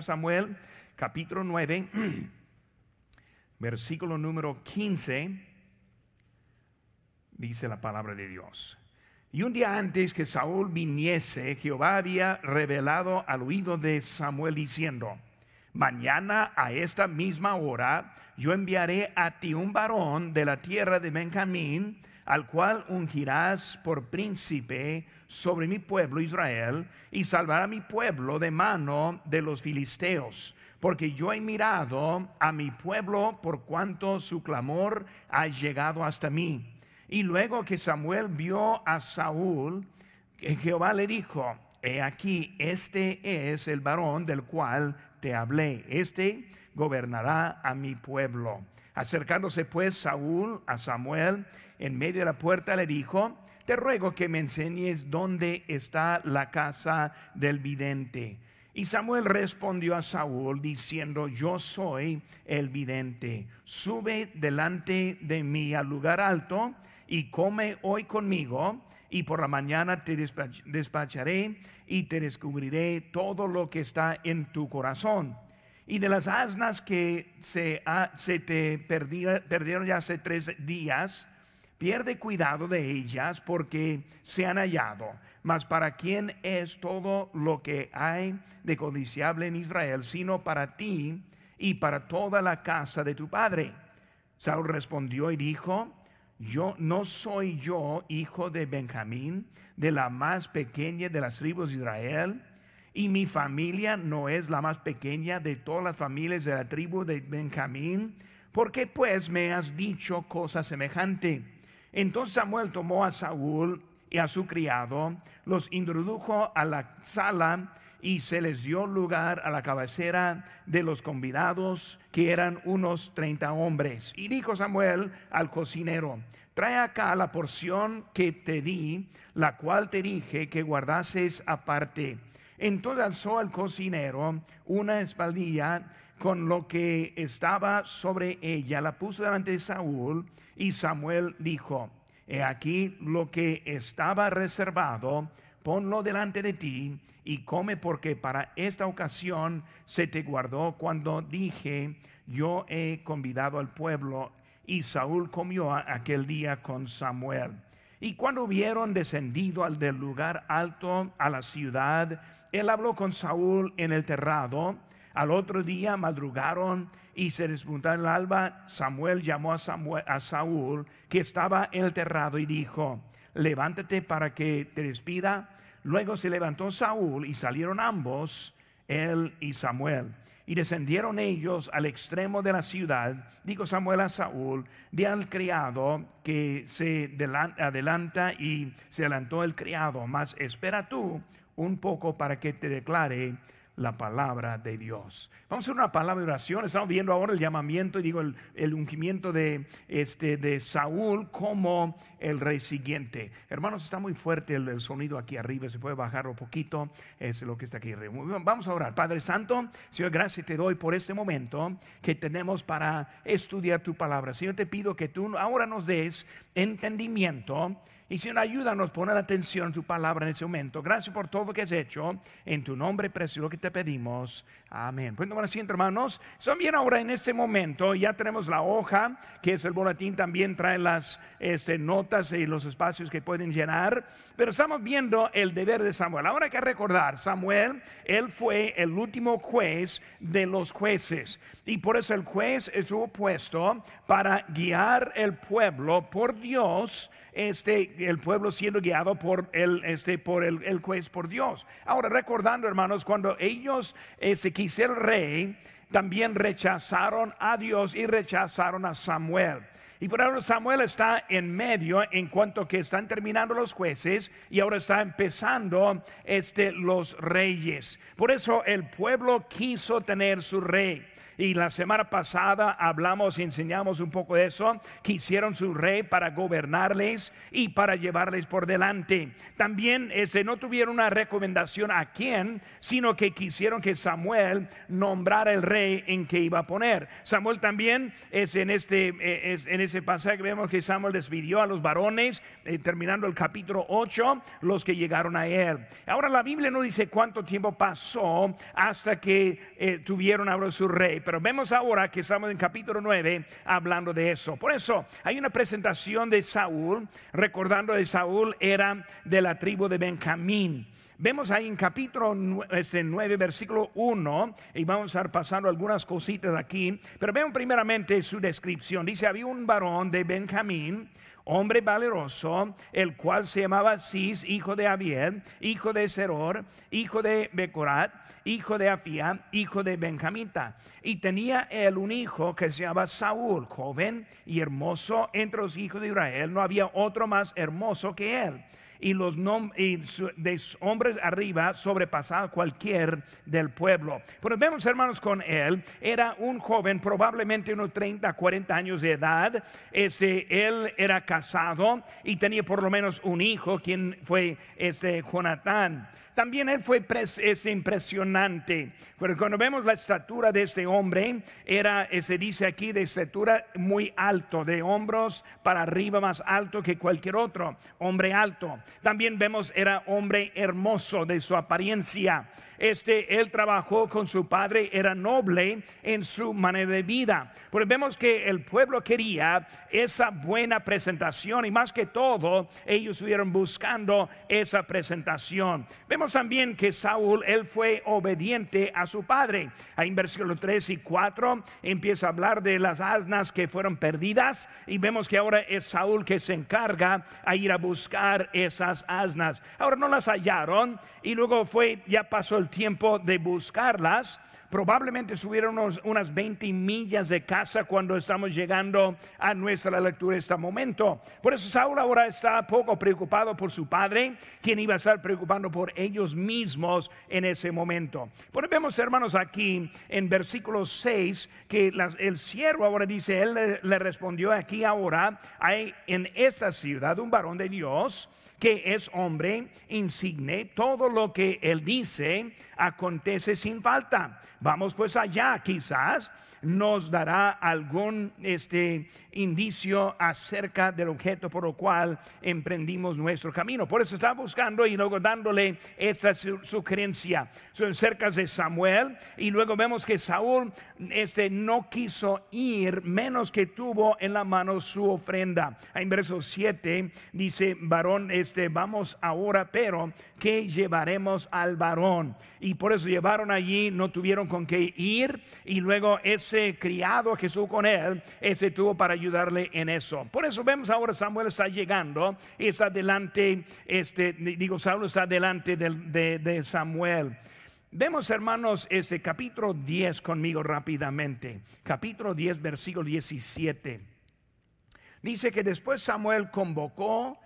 Samuel, capítulo 9, versículo número 15, dice la palabra de Dios. Y un día antes que Saúl viniese, Jehová había revelado al oído de Samuel diciendo, mañana a esta misma hora yo enviaré a ti un varón de la tierra de Benjamín, al cual ungirás por príncipe sobre mi pueblo Israel, y salvará mi pueblo de mano de los filisteos. Porque yo he mirado a mi pueblo por cuanto su clamor ha llegado hasta mí. Y luego que Samuel vio a Saúl, Jehová le dijo, he aquí, este es el varón del cual te hablé, este gobernará a mi pueblo. Acercándose pues Saúl a Samuel en medio de la puerta le dijo, te ruego que me enseñes dónde está la casa del vidente. Y Samuel respondió a Saúl diciendo, yo soy el vidente, sube delante de mí al lugar alto y come hoy conmigo, y por la mañana te despacharé y te descubriré todo lo que está en tu corazón y de las asnas que se, se te perdieron ya hace tres días, pierde cuidado de ellas porque se han hallado. Mas para quién es todo lo que hay de codiciable en Israel, sino para ti y para toda la casa de tu padre. Saúl respondió y dijo, yo no soy yo hijo de Benjamín, de la más pequeña de las tribus de Israel y mi familia no es la más pequeña de todas las familias de la tribu de Benjamín. ¿Por qué pues me has dicho cosa semejante? Entonces Samuel tomó a Saúl y a su criado, los introdujo a la sala y se les dio lugar a la cabecera de los convidados, que eran unos treinta hombres. Y dijo Samuel al cocinero, trae acá la porción que te di, la cual te dije que guardases aparte entonces alzó al cocinero una espaldilla con lo que estaba sobre ella, la puso delante de Saúl y Samuel dijo, he aquí lo que estaba reservado, ponlo delante de ti y come porque para esta ocasión se te guardó cuando dije, yo he convidado al pueblo y Saúl comió aquel día con Samuel. Y cuando hubieron descendido al del lugar alto a la ciudad, él habló con Saúl en el terrado. Al otro día madrugaron y se despuntaron el alba. Samuel llamó a, a Saúl, que estaba en el terrado, y dijo, levántate para que te despida. Luego se levantó Saúl y salieron ambos, él y Samuel. Y descendieron ellos al extremo de la ciudad. Dijo Samuel a Saúl, di al criado que se adelanta y se adelantó el criado, mas espera tú un poco para que te declare la palabra de Dios. Vamos a hacer una palabra de oración. Estamos viendo ahora el llamamiento y digo el, ungimiento de, este, de Saúl como el rey siguiente. Hermanos, está muy fuerte el, sonido aquí arriba. Se puede bajar un poquito. Es lo que está aquí. Vamos a orar. Padre Santo, Señor, gracias te doy por este momento que tenemos para estudiar tu palabra. Señor, te pido que tú ahora nos des entendimiento y Señor, ayúdanos a poner atención a tu palabra en ese momento. Gracias por todo lo que has hecho. En tu nombre precioso que te pedimos. Amén. Pues tomar asiento, hermanos. Son bien ahora en este momento. Ya tenemos la hoja, que es el boletín. También trae las este, notas y los espacios que pueden llenar. Pero estamos viendo el deber de Samuel. Ahora hay que recordar, Samuel, él fue el último juez de los jueces. Y por eso el juez estuvo puesto para guiar el pueblo por Dios este, el pueblo siendo guiado por el, este, por el, juez, por Dios. Ahora, recordando, hermanos, cuando ellos se quisieron rey, también rechazaron a Dios y rechazaron a Samuel. Y por ahora Samuel está en medio en cuanto que están terminando los jueces y ahora está empezando este, los reyes. Por eso el pueblo quiso tener su rey. Y la semana pasada hablamos y enseñamos un poco de eso. Quisieron su rey para gobernarles y para llevarles por delante. También ese, no tuvieron una recomendación a quién, sino que quisieron que Samuel nombrara el rey en que iba a poner. Samuel también es en, este, es, en ese pasaje vemos que Samuel despidió a los varones, eh, terminando el capítulo 8, los que llegaron a él. Ahora la Biblia no dice cuánto tiempo pasó hasta que eh, tuvieron ahora su rey, pero vemos ahora que estamos en capítulo 9 hablando de eso. Por eso hay una presentación de Saúl, recordando de Saúl era de la tribu de Benjamín. Vemos ahí en capítulo este 9, versículo 1, y vamos a estar pasando algunas cositas aquí, pero vemos primeramente su descripción. Dice, había un varón de Benjamín, hombre valeroso, el cual se llamaba Cis, hijo de Abiel, hijo de Seror, hijo de Becorat, hijo de Afia, hijo de Benjamita. Y tenía él un hijo que se llamaba Saúl, joven y hermoso entre los hijos de Israel. No había otro más hermoso que él y los de hombres arriba sobrepasaba cualquier del pueblo. Pero vemos, hermanos, con él, era un joven, probablemente unos 30, 40 años de edad. Este, él era casado y tenía por lo menos un hijo, quien fue este Jonatán. También él fue es impresionante. Pero cuando vemos la estatura de este hombre, era, eh, se dice aquí, de estatura muy alto, de hombros para arriba más alto que cualquier otro, hombre alto. También vemos, era hombre hermoso de su apariencia este, él trabajó con su padre, era noble en su manera de vida. Porque vemos que el pueblo quería esa buena presentación y más que todo, ellos estuvieron buscando esa presentación. Vemos también que Saúl, él fue obediente a su padre. Ahí en versículos 3 y 4 empieza a hablar de las asnas que fueron perdidas y vemos que ahora es Saúl que se encarga a ir a buscar esas asnas. Ahora no las hallaron y luego fue, ya pasó el tiempo de buscarlas. Probablemente subieron unas 20 millas de casa cuando estamos llegando a nuestra lectura este momento. Por eso Saúl ahora está poco preocupado por su padre, quien iba a estar preocupando por ellos mismos en ese momento. Por vemos, hermanos, aquí en versículo 6 que el siervo ahora dice, él le respondió aquí ahora, hay en esta ciudad un varón de Dios que es hombre insigne, todo lo que él dice acontece sin falta. Vamos pues allá, quizás nos dará algún este indicio acerca del objeto por lo cual emprendimos nuestro camino. Por eso está buscando y luego dándole esa sugerencia. Son cerca de Samuel y luego vemos que Saúl este no quiso ir menos que tuvo en la mano su ofrenda. En verso 7 dice, varón, este vamos ahora, pero ¿qué llevaremos al varón? Y por eso llevaron allí, no tuvieron con qué ir y luego ese criado que estuvo con él, ese tuvo para ayudarle en eso. Por eso vemos ahora Samuel está llegando y está delante, este, digo, Saúl está delante de, de Samuel. Vemos, hermanos, este capítulo 10 conmigo rápidamente. Capítulo 10, versículo 17. Dice que después Samuel convocó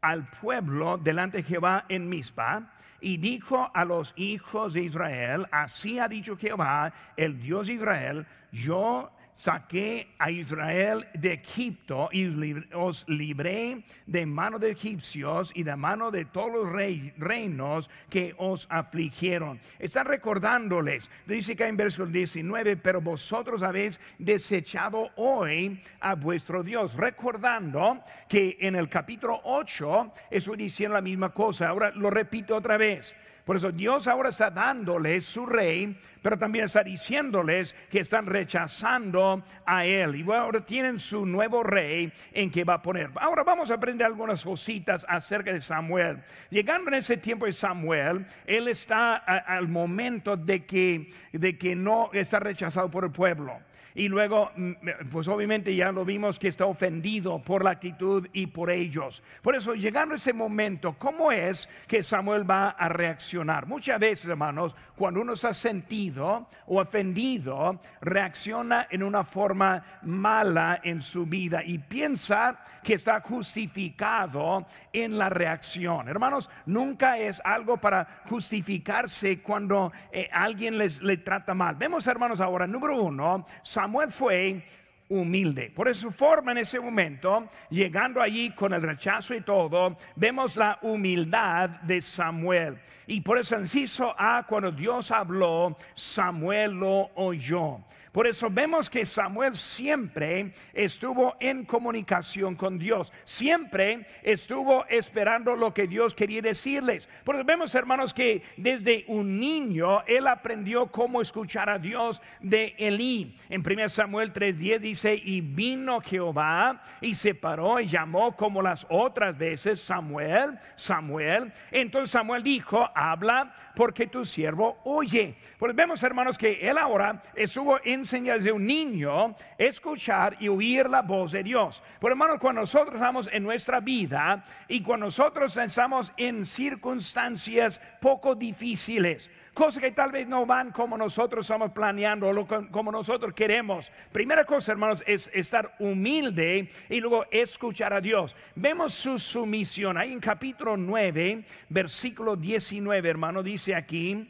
al pueblo delante de Jehová en Mizpa y dijo a los hijos de Israel, así ha dicho Jehová, el Dios de Israel, yo saqué a Israel de Egipto y os libré de mano de egipcios y de mano de todos los reinos que os afligieron. Está recordándoles, dice que en versículo 19, pero vosotros habéis desechado hoy a vuestro Dios, recordando que en el capítulo 8 estoy diciendo la misma cosa. Ahora lo repito otra vez. Por eso Dios ahora está dándoles su rey, pero también está diciéndoles que están rechazando a él. Y ahora tienen su nuevo rey en que va a poner. Ahora vamos a aprender algunas cositas acerca de Samuel. Llegando en ese tiempo de Samuel, él está al momento de que, de que no está rechazado por el pueblo. Y luego, mm, pues obviamente ya lo vimos que está ofendido por la actitud y por ellos. Por eso, llegando a ese momento, ¿cómo es que Samuel va a reaccionar? Muchas veces, hermanos, cuando uno está sentido o ofendido, reacciona en una forma mala en su vida y piensa que está justificado en la reacción. Hermanos, nunca es algo para justificarse cuando eh, alguien les le trata mal. Vemos, hermanos, ahora, número uno, Samuel fue humilde. Por su forma en ese momento, llegando allí con el rechazo y todo, vemos la humildad de Samuel. Y por eso inciso A, cuando Dios habló, Samuel lo oyó. Por eso vemos que Samuel siempre estuvo en comunicación con Dios, siempre estuvo esperando lo que Dios quería decirles. Por eso vemos, hermanos, que desde un niño él aprendió cómo escuchar a Dios de Elí. En 1 Samuel 3:10 dice, y vino Jehová y se paró y llamó como las otras veces Samuel, Samuel. Entonces Samuel dijo, habla porque tu siervo oye. Pues vemos, hermanos, que él ahora estuvo en señales de un niño escuchar y oír la voz de Dios. Por hermanos, cuando nosotros estamos en nuestra vida y cuando nosotros estamos en circunstancias poco difíciles, cosas que tal vez no van como nosotros estamos planeando o como nosotros queremos. Primera cosa, hermanos, es estar humilde y luego escuchar a Dios. Vemos su sumisión ahí en capítulo 9, versículo 19, hermano, dice aquí,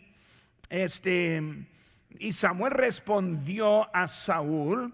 este, y Samuel respondió a Saúl,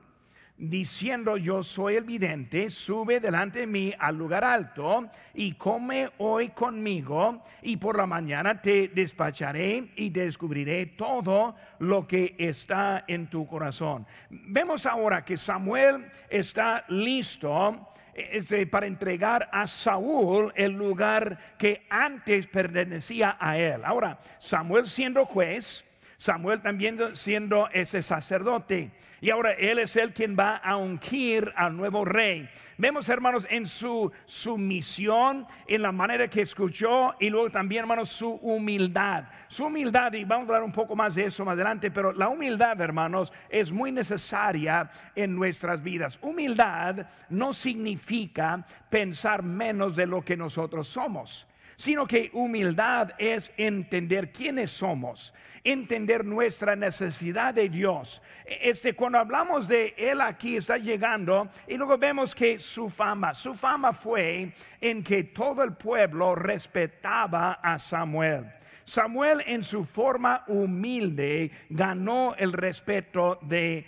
diciendo yo soy el vidente, sube delante de mí al lugar alto y come hoy conmigo y por la mañana te despacharé y descubriré todo lo que está en tu corazón. Vemos ahora que Samuel está listo este, para entregar a Saúl el lugar que antes pertenecía a él. Ahora, Samuel siendo juez, Samuel también siendo ese sacerdote. Y ahora él es el quien va a ungir al nuevo rey. Vemos, hermanos, en su sumisión, en la manera que escuchó y luego también, hermanos, su humildad. Su humildad, y vamos a hablar un poco más de eso más adelante, pero la humildad, hermanos, es muy necesaria en nuestras vidas. Humildad no significa pensar menos de lo que nosotros somos sino que humildad es entender quiénes somos, entender nuestra necesidad de Dios. Este, cuando hablamos de Él aquí está llegando y luego vemos que su fama, su fama fue en que todo el pueblo respetaba a Samuel. Samuel en su forma humilde ganó el respeto de,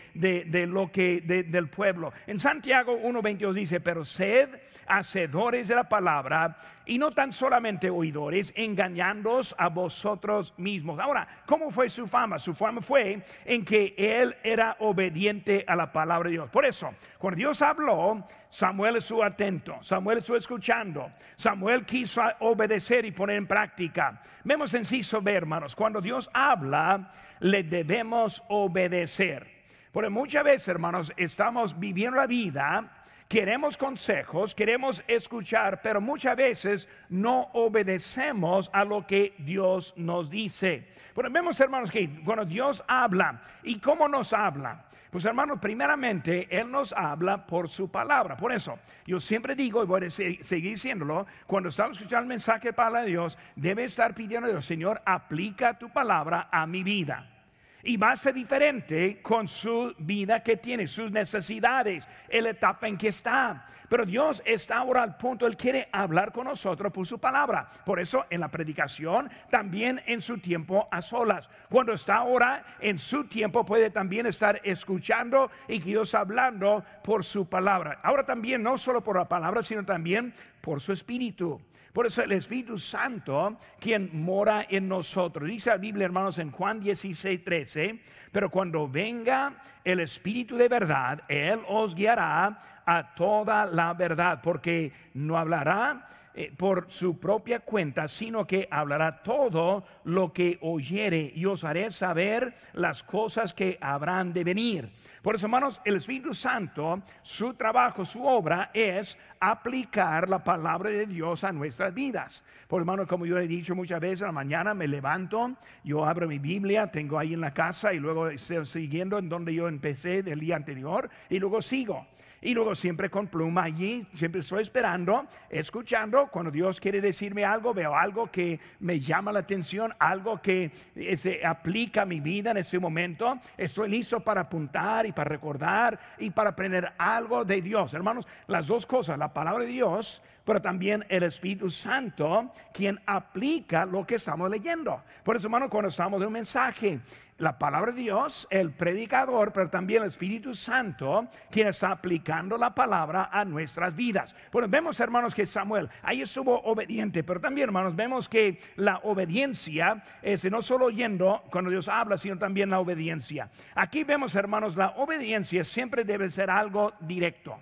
lo que del pueblo. En Santiago 1.22 dice, pero sed hacedores de la palabra y no tan solamente oidores, engañándoos a vosotros mismos. Ahora, ¿cómo fue su fama? Su fama fue en que él era obediente a la palabra de Dios. Por eso, cuando Dios habló, Samuel estuvo atento, Samuel estuvo escuchando, Samuel quiso obedecer y poner en práctica. Vemos en sí sobre hermanos, cuando Dios habla, le debemos obedecer. Porque muchas veces, hermanos, estamos viviendo la vida Queremos consejos, queremos escuchar, pero muchas veces no obedecemos a lo que Dios nos dice. Bueno, vemos hermanos que cuando Dios habla, ¿y cómo nos habla? Pues hermanos, primeramente Él nos habla por su palabra. Por eso, yo siempre digo, y voy a seguir diciéndolo, cuando estamos escuchando el mensaje para Dios, debe estar pidiendo a Dios, Señor, aplica tu palabra a mi vida y va a ser diferente con su vida que tiene, sus necesidades, la etapa en que está. Pero Dios está ahora al punto, Él quiere hablar con nosotros por su palabra. Por eso en la predicación, también en su tiempo a solas. Cuando está ahora en su tiempo puede también estar escuchando y Dios hablando por su palabra. Ahora también no solo por la palabra, sino también por su espíritu. Por eso el Espíritu Santo, quien mora en nosotros. Dice la Biblia, hermanos, en Juan 16, 13, pero cuando venga el Espíritu de verdad, Él os guiará a toda la verdad, porque no hablará eh, por su propia cuenta, sino que hablará todo lo que oyere y os haré saber las cosas que habrán de venir. Por eso, hermanos, el Espíritu Santo, su trabajo, su obra es aplicar la palabra de Dios a nuestras vidas. Por hermanos, como yo he dicho muchas veces, a la mañana me levanto, yo abro mi Biblia, tengo ahí en la casa y luego estoy siguiendo en donde yo empecé del día anterior y luego sigo. Y luego siempre con pluma allí, siempre estoy esperando, escuchando. Cuando Dios quiere decirme algo, veo algo que me llama la atención, algo que se aplica a mi vida en ese momento. Estoy listo para apuntar y para recordar y para aprender algo de Dios. Hermanos, las dos cosas, la palabra de Dios pero también el Espíritu Santo quien aplica lo que estamos leyendo. Por eso, hermano, cuando estamos en un mensaje, la palabra de Dios, el predicador, pero también el Espíritu Santo, quien está aplicando la palabra a nuestras vidas. Bueno, vemos, hermanos, que Samuel ahí estuvo obediente, pero también, hermanos, vemos que la obediencia es no solo oyendo cuando Dios habla, sino también la obediencia. Aquí vemos, hermanos, la obediencia siempre debe ser algo directo.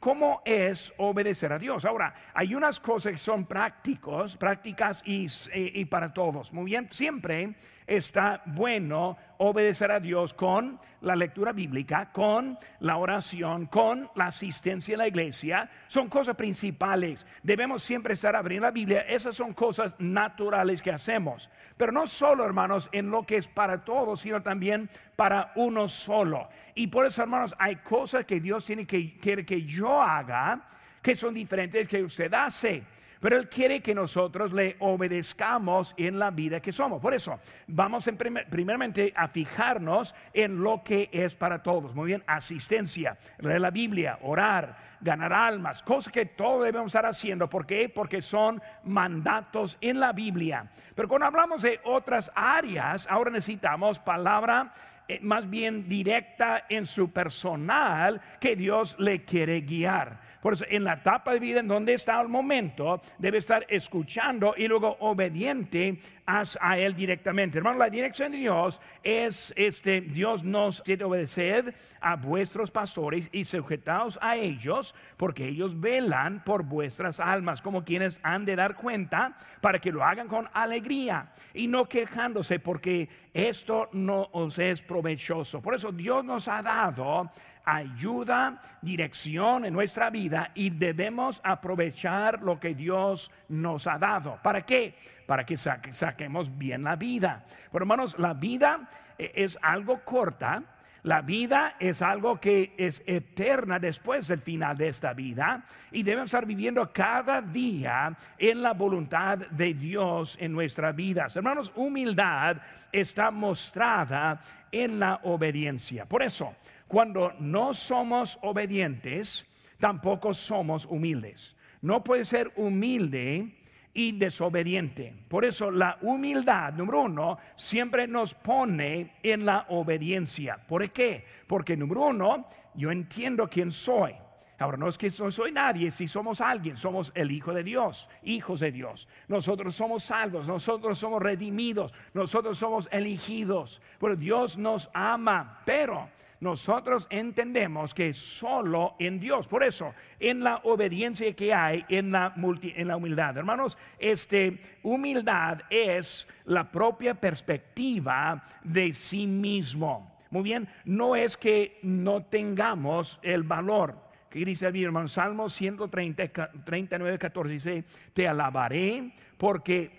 ¿Cómo es obedecer a Dios? Ahora, hay unas cosas que son prácticos, prácticas y, y, para todos. Muy bien, siempre está bueno obedecer a Dios con la lectura bíblica, con la oración, con la asistencia en la iglesia. Son cosas principales. Debemos siempre estar abriendo la Biblia. Esas son cosas naturales que hacemos. Pero no solo, hermanos, en lo que es para todos, sino también para uno solo. Y por eso, hermanos, hay cosas que Dios tiene que quiere que yo haga que son diferentes que usted hace. Pero Él quiere que nosotros le obedezcamos en la vida que somos. Por eso, vamos en primeramente a fijarnos en lo que es para todos. Muy bien, asistencia, leer la Biblia, orar, ganar almas, cosas que todos debemos estar haciendo. ¿Por qué? Porque son mandatos en la Biblia. Pero cuando hablamos de otras áreas, ahora necesitamos palabra eh, más bien directa en su personal que Dios le quiere guiar. Por eso, en la etapa de vida en donde está el momento, debe estar escuchando y luego obediente a Él directamente. Hermano, la dirección de Dios es, este, Dios nos dice obedecer a vuestros pastores y sujetaos a ellos, porque ellos velan por vuestras almas, como quienes han de dar cuenta, para que lo hagan con alegría y no quejándose, porque esto no os es provechoso. Por eso Dios nos ha dado ayuda, dirección en nuestra vida y debemos aprovechar lo que Dios nos ha dado. ¿Para qué? Para que saquemos bien la vida. Pero hermanos, la vida eh, es algo corta. La vida es algo que es eterna después del final de esta vida y debemos estar viviendo cada día en la voluntad de Dios en nuestras vidas. Hermanos, humildad está mostrada en la obediencia. Por eso, cuando no somos obedientes, tampoco somos humildes. No puede ser humilde y desobediente. Por eso la humildad, número uno, siempre nos pone en la obediencia. ¿Por qué? Porque número uno, yo entiendo quién soy. Ahora, no es que no soy nadie, si somos alguien, somos el Hijo de Dios, hijos de Dios. Nosotros somos salvos, nosotros somos redimidos, nosotros somos elegidos. Dios nos ama, pero nosotros entendemos que solo en Dios. Por eso, en la obediencia que hay en la, en la humildad. Hermanos, este, humildad es la propia perspectiva de sí mismo. Muy bien, no es que no tengamos el valor. Que dice mi hermano? Salmo 130, 39, 14 dice, te alabaré porque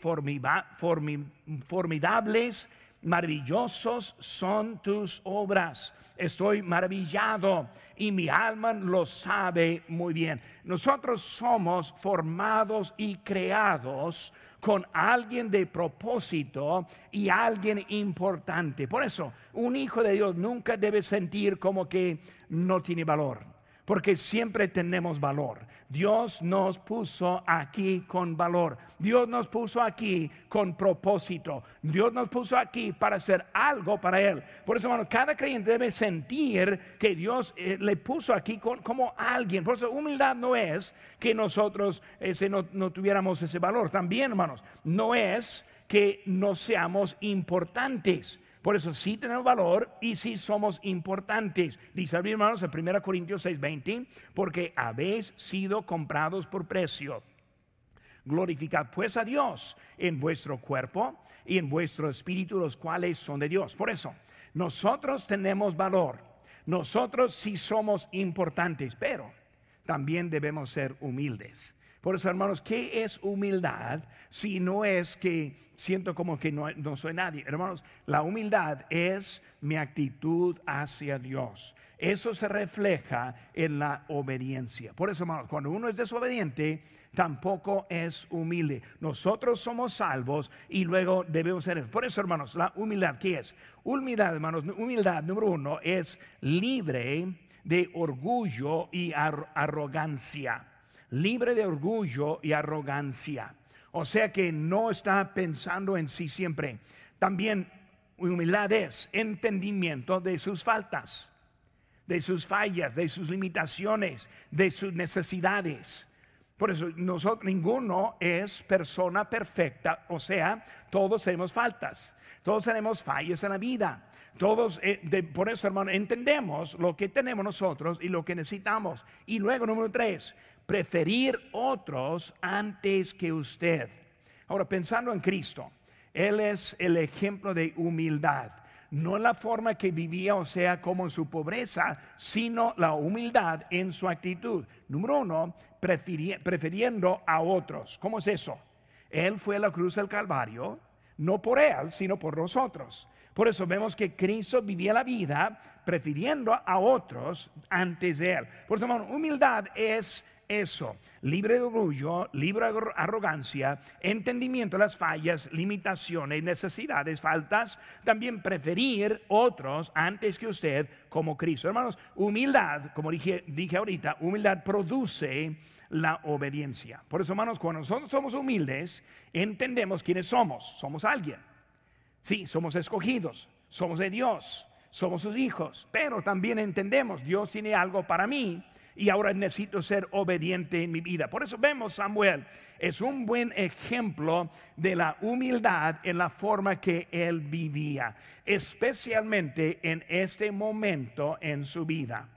formidables, maravillosos son tus obras estoy maravillado y mi alma lo sabe muy bien. Nosotros somos formados y creados con alguien de propósito y alguien importante. Por eso, un hijo de Dios nunca debe sentir como que no tiene valor porque siempre tenemos valor. Dios nos puso aquí con valor. Dios nos puso aquí con propósito. Dios nos puso aquí para hacer algo para Él. Por eso, hermano, cada creyente debe sentir que Dios eh, le puso aquí como alguien. Por eso, humildad no es que nosotros ese, no, no tuviéramos ese valor. También, hermanos, no es que no seamos importantes. Por eso sí tenemos valor y sí somos importantes. Dice hermanos en 1 Corintios 6:20, porque habéis sido comprados por precio. Glorificad pues a Dios en vuestro cuerpo y en vuestro espíritu, los cuales son de Dios. Por eso, nosotros tenemos valor. Nosotros sí somos importantes, pero también debemos ser humildes. Por eso, hermanos, ¿qué es humildad si no es que siento como que no, soy nadie? Hermanos, la humildad es mi actitud hacia Dios. Eso se refleja en la obediencia. Por eso, hermanos, cuando uno es desobediente, tampoco es humilde. Nosotros somos salvos y luego debemos ser. Por eso, hermanos, la humildad, ¿qué es? Humildad, hermanos, humildad número uno es libre de orgullo y arrogancia. Libre de orgullo y arrogancia. O sea que no está pensando en sí siempre. También humildad es entendimiento de sus faltas, de sus fallas, de sus limitaciones, de sus necesidades. Por eso nosotros, ninguno es persona perfecta, o sea, todos tenemos faltas, todos tenemos fallas en la vida. Todos, eh, por eso, hermano, entendemos lo que tenemos nosotros y lo que necesitamos. Y luego, número tres, preferir otros antes que usted. Ahora, pensando en Cristo, Él es el ejemplo de humildad. No la forma que vivía, o sea, como su pobreza, sino la humildad en su actitud. Número uno, prefiriendo a otros. ¿Cómo es eso? Él fue a la cruz del Calvario, no por Él, sino por nosotros. Por eso vemos que Cristo vivía la vida prefiriendo a otros antes de Él. Por eso, humildad es eso, libre de orgullo, libre de arrogancia, entendimiento de las fallas, limitaciones, necesidades, faltas, también preferir otros antes que usted como Cristo. Hermanos, humildad, como dije, dije ahorita, humildad produce la obediencia. Por eso, hermanos, cuando nosotros somos humildes, entendemos quiénes somos. Somos alguien. Sí, somos escogidos, somos de Dios, somos sus hijos, pero también entendemos, Dios tiene algo para mí y ahora necesito ser obediente en mi vida. Por eso vemos Samuel, es un buen ejemplo de la humildad en la forma que él vivía, especialmente en este momento en su vida.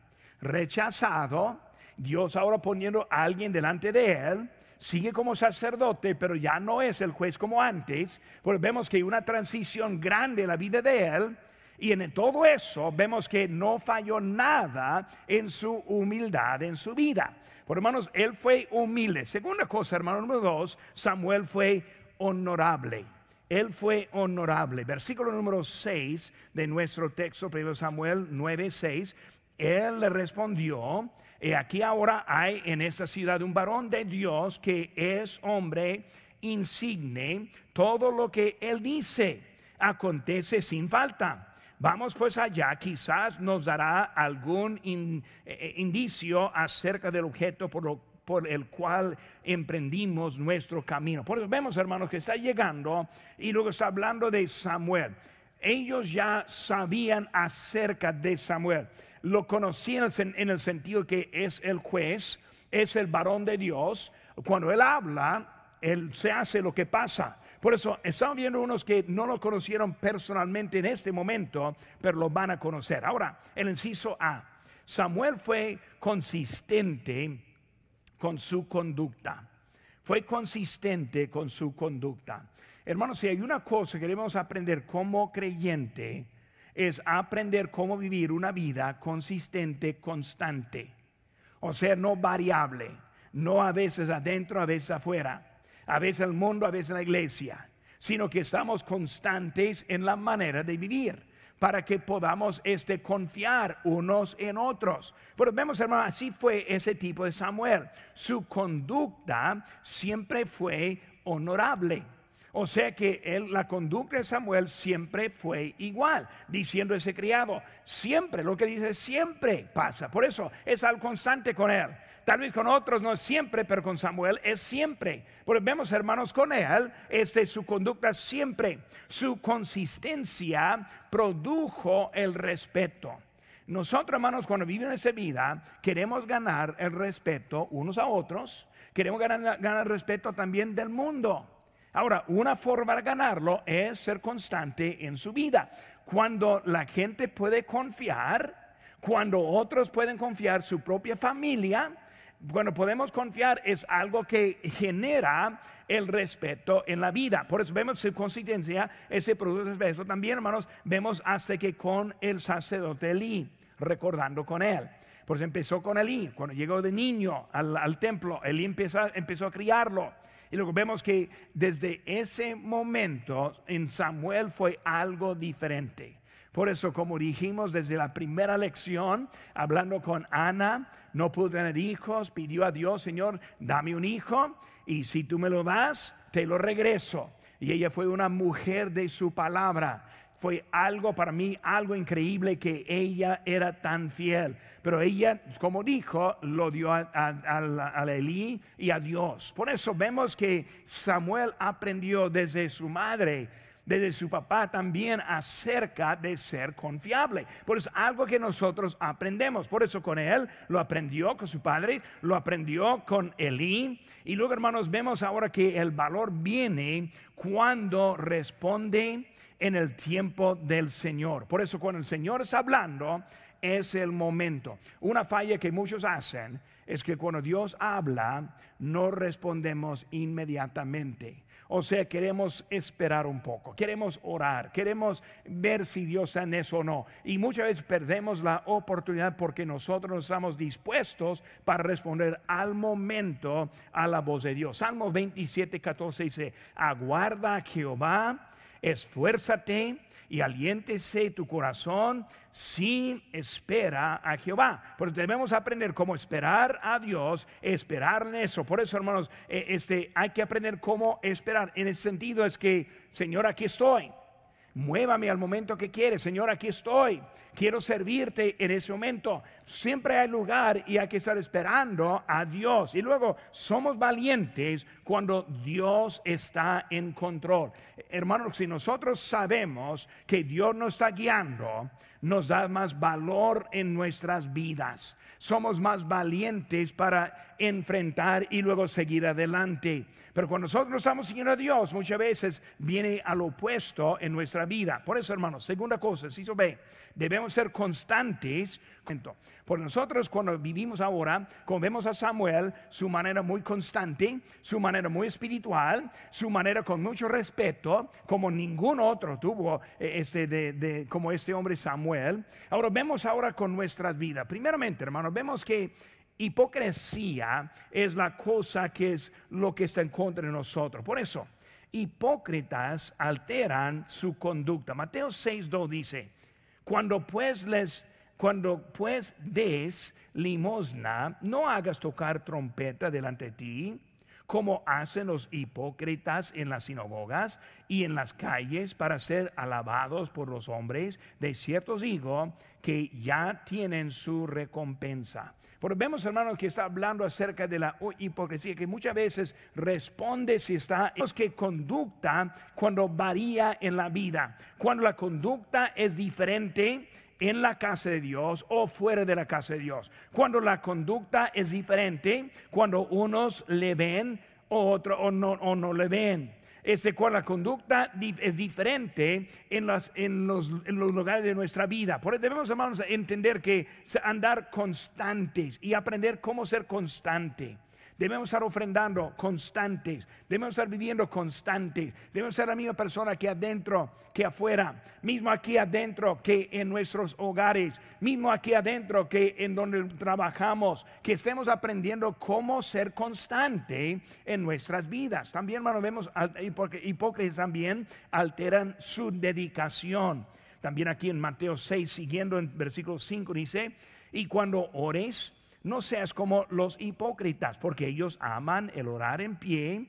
Rechazado, Dios ahora poniendo a alguien delante de él, sigue como sacerdote, pero ya no es el juez como antes, porque vemos que hay una transición grande en la vida de él y en todo eso vemos que no falló nada en su humildad, en su vida. Por hermanos, él fue humilde. Segunda cosa, hermano número dos, Samuel fue honorable. Él fue honorable. Versículo número 6 de nuestro texto, 1 Samuel 9, 6. Él le respondió, y aquí ahora hay en esta ciudad un varón de Dios que es hombre insigne. Todo lo que él dice acontece sin falta. Vamos pues allá, quizás nos dará algún eh, eh, indicio acerca del objeto por, por el cual emprendimos nuestro camino. Por eso vemos, hermanos, que está llegando y luego está hablando de Samuel. Ellos ya sabían acerca de Samuel. Lo conocían en el sentido que es el juez, es el varón de Dios. Cuando él habla, él se hace lo que pasa. Por eso estamos viendo unos que no lo conocieron personalmente en este momento, pero lo van a conocer. Ahora, el inciso A. Samuel fue consistente con su conducta. Fue consistente con su conducta. Hermanos, si hay una cosa que debemos aprender como creyente, es aprender cómo vivir una vida consistente, constante. O sea, no variable, no a veces adentro, a veces afuera a veces el mundo, a veces la iglesia, sino que estamos constantes en la manera de vivir para que podamos este, confiar unos en otros. Pero vemos, hermano, así fue ese tipo de Samuel. Su conducta siempre fue honorable. O sea que él, la conducta de Samuel siempre fue igual, diciendo ese criado, siempre, lo que dice siempre pasa. Por eso es algo constante con él. Tal vez con otros no es siempre, pero con Samuel es siempre. Porque vemos, hermanos, con él, este, su conducta siempre, su consistencia produjo el respeto. Nosotros, hermanos, cuando vivimos esa vida, queremos ganar el respeto unos a otros, queremos ganar, ganar el respeto también del mundo. Ahora, una forma de ganarlo es ser constante en su vida. Cuando la gente puede confiar, cuando otros pueden confiar, su propia familia, cuando podemos confiar es algo que genera el respeto en la vida. Por eso vemos su consistencia, ese producto respeto. También, hermanos, vemos hasta que con el sacerdote Elí, recordando con él. Pues empezó con Elí, cuando llegó de niño al, templo, Elí empezó, empezó a criarlo. Y luego vemos que desde ese momento en Samuel fue algo diferente. Por eso, como dijimos desde la primera lección, hablando con Ana, no pudo tener hijos, pidió a Dios, Señor, dame un hijo, y si tú me lo das, te lo regreso. Y ella fue una mujer de su palabra fue algo para mí, algo increíble que ella era tan fiel. Pero ella, como dijo, lo dio a, a, Elí y a Dios. Por eso vemos que Samuel aprendió desde su madre desde su papá también acerca de ser confiable. Por eso algo que nosotros aprendemos. Por eso con él lo aprendió con su padre, lo aprendió con Elí. Y luego, hermanos, vemos ahora que el valor viene cuando responde en el tiempo del Señor. Por eso cuando el Señor está hablando, es el momento. Una falla que muchos hacen es que cuando Dios habla, no respondemos inmediatamente. O sea, queremos esperar un poco, queremos orar, queremos ver si Dios está en eso o no. Y muchas veces perdemos la oportunidad porque nosotros no estamos dispuestos para responder al momento a la voz de Dios. Salmo 27, 14 dice, aguarda Jehová, esfuérzate y aliéntese tu corazón si espera a Jehová. Porque debemos aprender cómo esperar a Dios, esperar en eso. Por eso, hermanos, eh, este, hay que aprender cómo esperar. En el sentido es que, Señor, aquí estoy. Muévame al momento que quieres, Señor, aquí estoy. Quiero servirte en ese momento. Siempre hay lugar y hay que estar esperando a Dios. Y luego somos valientes cuando Dios está en control. Hermanos, si nosotros sabemos que Dios nos está guiando, nos da más valor en nuestras vidas. Somos más valientes para enfrentar y luego seguir adelante. Pero cuando nosotros estamos siguiendo a Dios, muchas veces viene al opuesto en nuestra vida. Por eso, hermanos, segunda cosa, si ve, debemos ser constantes. Por nosotros cuando vivimos ahora, como vemos a Samuel, su manera muy constante, su manera muy espiritual, su manera con mucho respeto, como ningún otro tuvo eh, ese de, como este hombre Samuel. Ahora vemos ahora con nuestras vidas. Primeramente, hermanos, vemos que hipocresía es la cosa que es lo que está en contra de nosotros. Por eso, hipócritas alteran su conducta. Mateo 6.2 dice, cuando pues les cuando pues des limosna, no hagas tocar trompeta delante de ti, como hacen los hipócritas en las sinagogas y en las calles para ser alabados por los hombres. De ciertos digo que ya tienen su recompensa. Porque vemos, hermanos, que está hablando acerca de la hipocresía, que muchas veces responde si está, es que conducta cuando varía en la vida, cuando la conducta es diferente en la casa de Dios o fuera de la casa de Dios. Cuando la conducta es diferente, cuando unos le ven o otros o no, o no le ven. Este, cuando la conducta es diferente en, las, en, los, en los lugares de nuestra vida. Por eso debemos, hermanos, entender que andar constantes y aprender cómo ser constante. Debemos estar ofrendando constantes. Debemos estar viviendo constantes. Debemos ser la misma persona que adentro, que afuera. Mismo aquí adentro que en nuestros hogares. Mismo aquí adentro que en donde trabajamos. Que estemos aprendiendo cómo ser constante en nuestras vidas. También, hermano, vemos hipócritas también alteran su dedicación. También aquí en Mateo 6, siguiendo en versículo 5, dice, y cuando ores, no seas como los hipócritas, porque ellos aman el orar en pie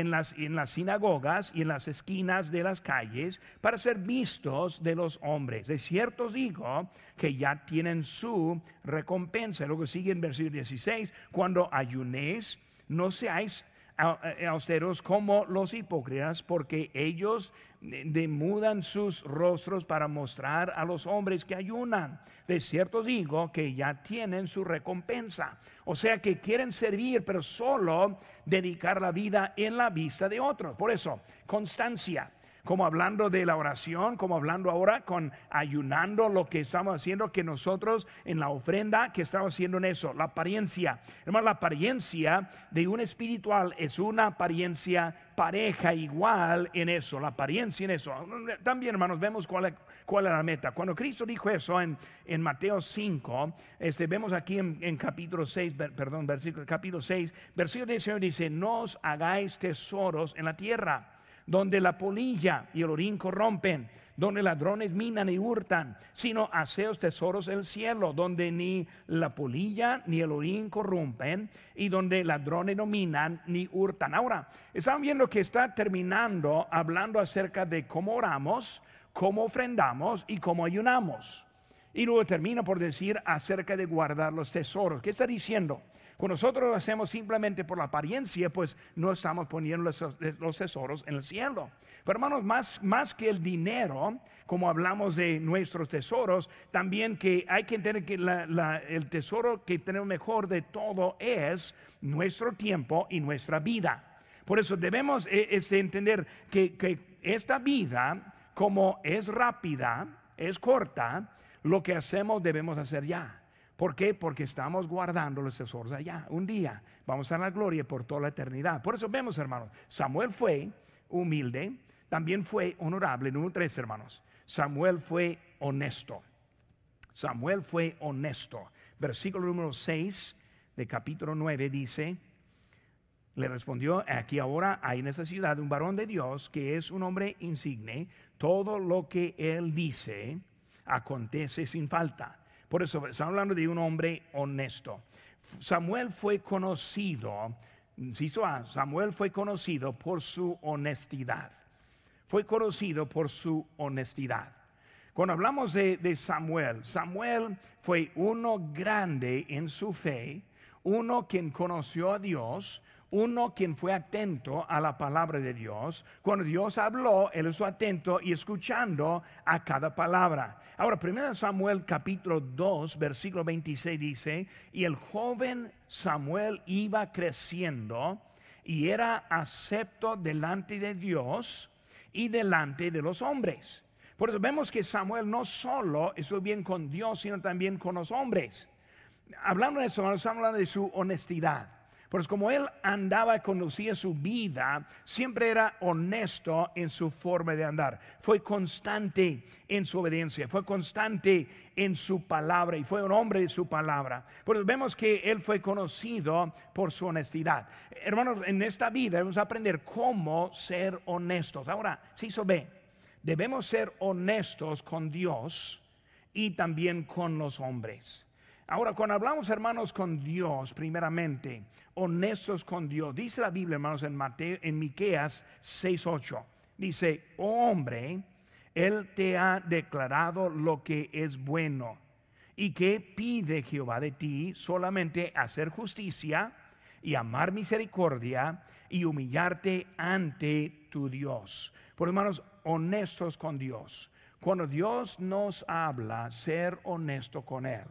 en las, en las sinagogas y en las esquinas de las calles para ser vistos de los hombres. De cierto digo que ya tienen su recompensa. Luego sigue en versículo 16, cuando ayunéis, no seáis austeros como los hipócritas, porque ellos demudan sus rostros para mostrar a los hombres que ayunan. De cierto digo que ya tienen su recompensa. O sea que quieren servir, pero solo dedicar la vida en la vista de otros. Por eso, constancia como hablando de la oración, como hablando ahora con ayunando lo que estamos haciendo, que nosotros en la ofrenda que estamos haciendo en eso, la apariencia. Hermano, la apariencia de un espiritual es una apariencia pareja igual en eso, la apariencia en eso. También, hermanos, vemos cuál es, cuál es la meta. Cuando Cristo dijo eso en, en Mateo 5, este, vemos aquí en, capítulo 6, perdón, versículo, capítulo 6, versículo 19 dice, no os hagáis tesoros en la tierra donde la polilla y el orín corrompen, donde ladrones minan y hurtan, sino haceos tesoros en el cielo, donde ni la polilla ni el orín corrompen y donde ladrones no minan ni hurtan. Ahora, están viendo que está terminando hablando acerca de cómo oramos, cómo ofrendamos y cómo ayunamos. Y luego termina por decir acerca de guardar los tesoros. ¿Qué está diciendo? Cuando nosotros lo hacemos simplemente por la apariencia, pues no estamos poniendo los, tesoros en el cielo. Pero hermanos, más, más que el dinero, como hablamos de nuestros tesoros, también que hay que entender que el tesoro que tenemos mejor de todo es nuestro tiempo y nuestra vida. Por eso debemos eh, entender que, que esta vida, como es rápida, es corta, lo que hacemos debemos hacer ya. ¿Por qué? Porque estamos guardando los tesoros allá. Un día vamos a la gloria por toda la eternidad. Por eso vemos, hermanos, Samuel fue humilde, también fue honorable. Número tres, hermanos. Samuel fue honesto. Samuel fue honesto. Versículo número 6 de capítulo 9 dice, le respondió, aquí ahora hay en esta ciudad un varón de Dios que es un hombre insigne. Todo lo que él dice acontece sin falta. Por eso estamos hablando de un hombre honesto. Samuel fue conocido, Samuel fue conocido por su honestidad. Fue conocido por su honestidad. Cuando hablamos de, de Samuel, Samuel fue uno grande en su fe, uno quien conoció a Dios, uno quien fue atento a la palabra de Dios. Cuando Dios habló, él estuvo atento y escuchando a cada palabra. Ahora, 1 Samuel capítulo 2, versículo 26 dice, y el joven Samuel iba creciendo y era acepto delante de Dios y delante de los hombres. Por eso vemos que Samuel no solo estuvo bien con Dios, sino también con los hombres. Hablando de eso, estamos hablando de su honestidad. Pues como él andaba, conducía su vida, siempre era honesto en su forma de andar. Fue constante en su obediencia, fue constante en su palabra y fue un hombre de su palabra. Pues vemos que él fue conocido por su honestidad. Hermanos, en esta vida debemos aprender cómo ser honestos. Ahora, si se ve, debemos ser honestos con Dios y también con los hombres. Ahora, cuando hablamos, hermanos, con Dios, primeramente, honestos con Dios, dice la Biblia, hermanos, en Mateo, en Miqueas 6:8, dice, oh hombre, él te ha declarado lo que es bueno y que pide Jehová de ti solamente hacer justicia y amar misericordia y humillarte ante tu Dios. Por hermanos, honestos con Dios. Cuando Dios nos habla, ser honesto con Él.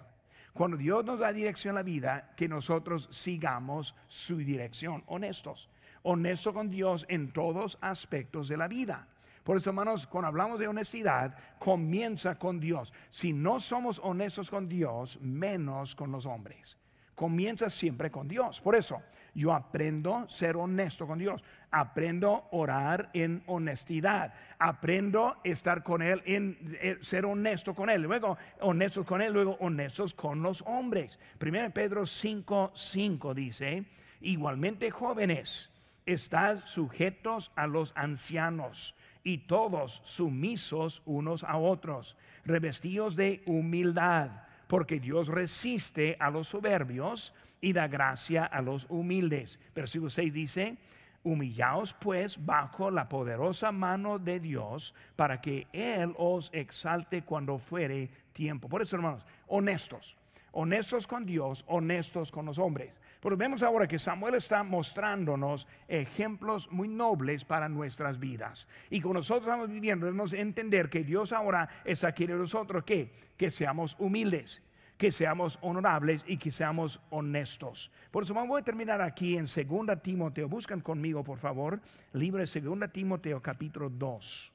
Cuando Dios nos da dirección a la vida, que nosotros sigamos su dirección, honestos, honestos con Dios en todos aspectos de la vida. Por eso, hermanos, cuando hablamos de honestidad, comienza con Dios. Si no somos honestos con Dios, menos con los hombres comienza siempre con Dios. Por eso yo aprendo a ser honesto con Dios, aprendo a orar en honestidad, aprendo a estar con Él, en, eh, ser honesto con Él, luego honestos con Él, luego honestos con los hombres. Primero Pedro 5, 5 dice, igualmente jóvenes, están sujetos a los ancianos y todos sumisos unos a otros, revestidos de humildad porque Dios resiste a los soberbios y da gracia a los humildes. Versículo 6 dice, humillaos pues bajo la poderosa mano de Dios para que Él os exalte cuando fuere tiempo. Por eso, hermanos, honestos honestos con Dios, honestos con los hombres. Pero vemos ahora que Samuel está mostrándonos ejemplos muy nobles para nuestras vidas. Y con nosotros estamos viviendo, debemos entender que Dios ahora es aquí de nosotros que, que seamos humildes que seamos honorables y que seamos honestos. Por eso vamos a terminar aquí en 2 Timoteo. Buscan conmigo, por favor, libro de 2 Timoteo capítulo 2.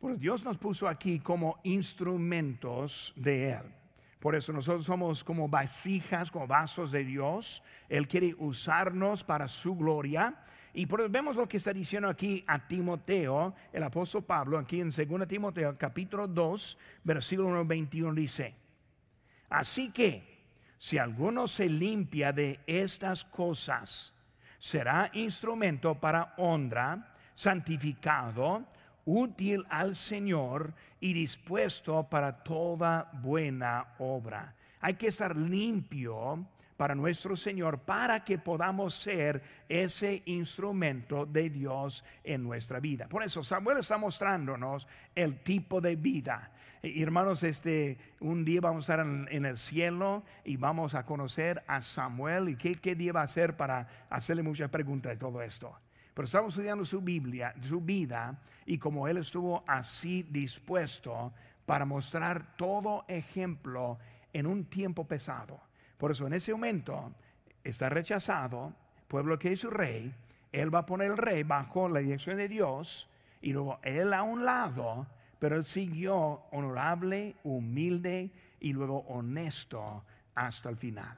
Pues Dios nos puso aquí como instrumentos de Él. Por eso nosotros somos como vasijas, como vasos de Dios. Él quiere usarnos para su gloria. Y por vemos lo que está diciendo aquí a Timoteo, el apóstol Pablo, aquí en 2 Timoteo capítulo 2, versículo 21 dice, así que si alguno se limpia de estas cosas, será instrumento para honra, santificado, útil al Señor y dispuesto para toda buena obra. Hay que estar limpio para nuestro Señor, para que podamos ser ese instrumento de Dios en nuestra vida. Por eso Samuel está mostrándonos el tipo de vida. hermanos, este, un día vamos a estar en, el cielo y vamos a conocer a Samuel y qué, qué día va a hacer para hacerle muchas preguntas de todo esto. Pero estamos estudiando su Biblia, su vida, y como él estuvo así dispuesto para mostrar todo ejemplo en un tiempo pesado. Por eso en ese momento está rechazado, pueblo que es su rey, él va a poner el rey bajo la dirección de Dios y luego él a un lado, pero él siguió honorable, humilde y luego honesto hasta el final.